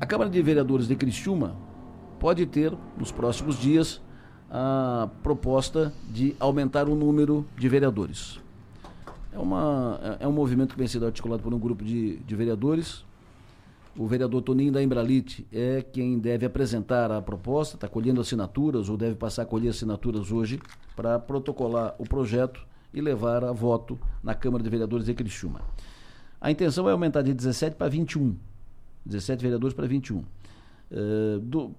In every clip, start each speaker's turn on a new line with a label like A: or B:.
A: A Câmara de Vereadores de Criciúma pode ter, nos próximos dias, a proposta de aumentar o número de vereadores. É, uma, é um movimento que vem sendo articulado por um grupo de, de vereadores. O vereador Toninho da Embralite é quem deve apresentar a proposta, está colhendo assinaturas, ou deve passar a colher assinaturas hoje, para protocolar o projeto e levar a voto na Câmara de Vereadores de Criciúma. A intenção é aumentar de 17 para 21. 17 vereadores para 21. Uh, eh, do,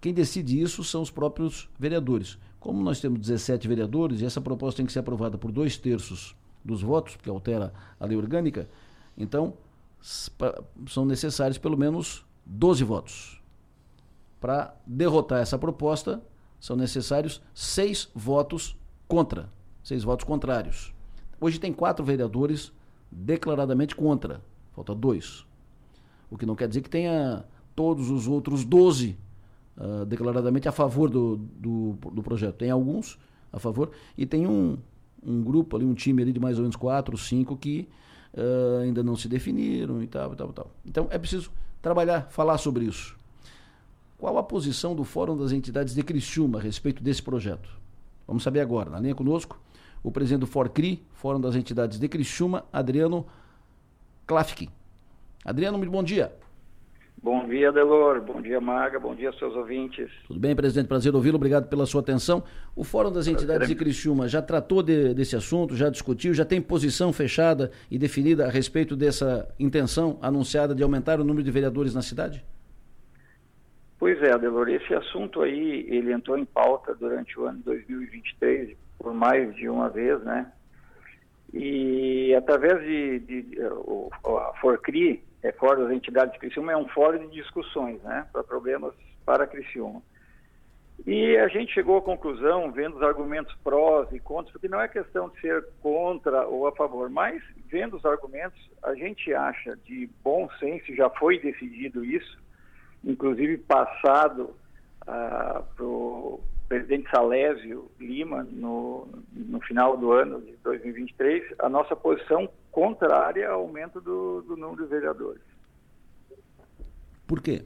A: quem decide isso são os próprios vereadores. Como nós temos 17 vereadores e essa proposta tem que ser aprovada por dois terços dos votos, porque altera a lei orgânica, então são necessários pelo menos 12 votos. Para derrotar essa proposta, são necessários seis votos contra, seis votos contrários. Hoje tem quatro vereadores declaradamente contra, falta dois. O que não quer dizer que tenha todos os outros 12 uh, declaradamente a favor do, do, do, projeto. Tem alguns a favor e tem um, um grupo ali, um time ali de mais ou menos quatro, cinco que uh, ainda não se definiram e tal, e tal, e tal. Então é preciso trabalhar, falar sobre isso. Qual a posição do Fórum das Entidades de Criciúma a respeito desse projeto? Vamos saber agora. Na linha conosco, o presidente do FORCRI, Fórum das Entidades de Criciúma, Adriano Klafkin. Adriano, muito bom dia.
B: Bom dia, Delor. Bom dia, Maga. Bom dia, seus ouvintes.
A: Tudo bem, presidente? Prazer ouvi-lo. Obrigado pela sua atenção. O Fórum das Entidades de Criciúma já tratou de, desse assunto, já discutiu, já tem posição fechada e definida a respeito dessa intenção anunciada de aumentar o número de vereadores na cidade?
B: Pois é, Delor. Esse assunto aí, ele entrou em pauta durante o ano 2023 por mais de uma vez, né? E através de, de, de a Forcri, é, fórum das entidades de Criciúma, é um fórum de discussões, né, para problemas para Criciúma. E a gente chegou à conclusão, vendo os argumentos prós e contras, porque não é questão de ser contra ou a favor, mas vendo os argumentos, a gente acha de bom senso, já foi decidido isso, inclusive passado ah, para o presidente Salésio Lima, no, no final do ano de 2023, a nossa posição contrária ao aumento do, do número de vereadores.
A: Por quê?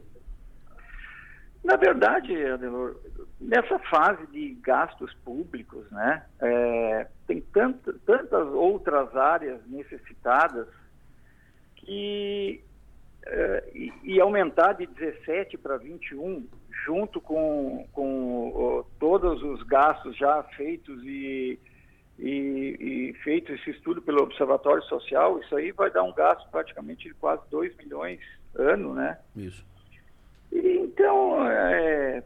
B: Na verdade, Adelor, nessa fase de gastos públicos, né, é, tem tantas outras áreas necessitadas que é, e, e, aumentar de 17 para 21, junto com, com todos os gastos já feitos e e, e, feito esse estudo pelo Observatório Social, isso aí vai dar um gasto praticamente de quase 2 milhões ano, né?
A: Isso.
B: E, então, é,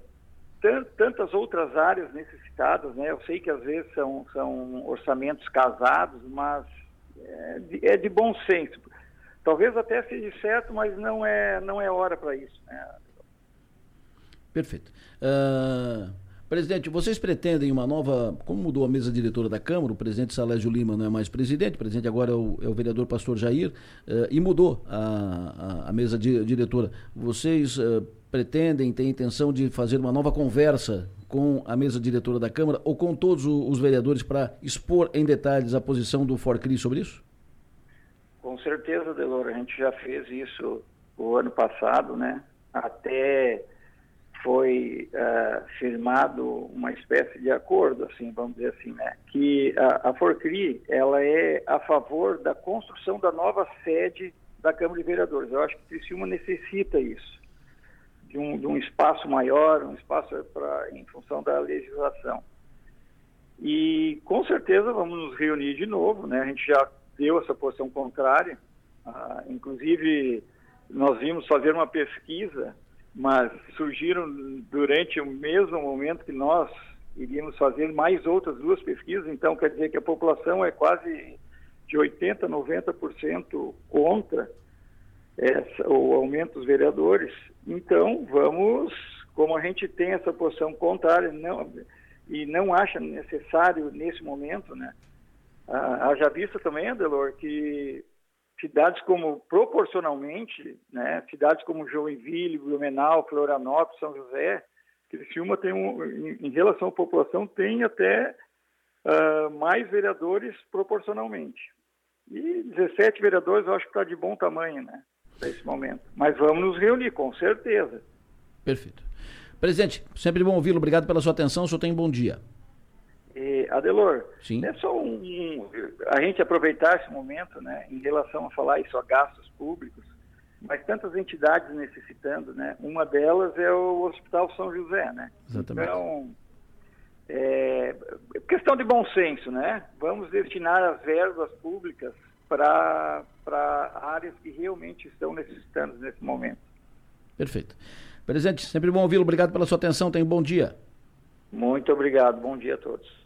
B: tantas outras áreas necessitadas, né? Eu sei que às vezes são, são orçamentos casados, mas é de, é de bom senso. Talvez até seja certo, mas não é, não é hora para isso, né?
A: Perfeito. Uh... Presidente, vocês pretendem uma nova. Como mudou a mesa diretora da Câmara, o presidente Salésio Lima não é mais presidente, o presidente agora é o, é o vereador pastor Jair, uh, e mudou a, a, a mesa di, diretora. Vocês uh, pretendem, têm intenção de fazer uma nova conversa com a mesa diretora da Câmara ou com todos os vereadores para expor em detalhes a posição do Forcri sobre isso?
B: Com certeza, Delor, a gente já fez isso o ano passado, né? Até foi uh, firmado uma espécie de acordo, assim, vamos dizer assim, né? Que a, a Forcri, ela é a favor da construção da nova sede da Câmara de Vereadores. Eu acho que Criciúma necessita isso, de um, de um espaço maior, um espaço para em função da legislação. E com certeza vamos nos reunir de novo, né? A gente já deu essa posição contrária, uh, inclusive nós vimos fazer uma pesquisa mas surgiram durante o mesmo momento que nós iríamos fazer mais outras duas pesquisas, então quer dizer que a população é quase de 80%, 90% contra essa, o aumento dos vereadores. Então, vamos, como a gente tem essa posição contrária não, e não acha necessário nesse momento, né? Haja vista também, Adelor, que cidades como, proporcionalmente, né, cidades como Joinville, Blumenau, Florianópolis, São José, Criciúma tem um, em, em relação à população, tem até uh, mais vereadores proporcionalmente. E 17 vereadores eu acho que está de bom tamanho, né? nesse momento. Mas vamos nos reunir, com certeza.
A: Perfeito. Presidente, sempre bom ouvi-lo. Obrigado pela sua atenção. O senhor tem um bom dia.
B: Adelor,
A: Sim.
B: é só um, um, a gente aproveitar esse momento, né, em relação a falar isso a gastos públicos, mas tantas entidades necessitando, né? Uma delas é o Hospital São José, né?
A: Exatamente.
B: Então, é, questão de bom senso, né? Vamos destinar as verbas públicas para áreas que realmente estão necessitando nesse momento.
A: Perfeito. Presidente, sempre bom ouvi-lo. Obrigado pela sua atenção. Tenha um bom dia.
B: Muito obrigado. Bom dia a todos.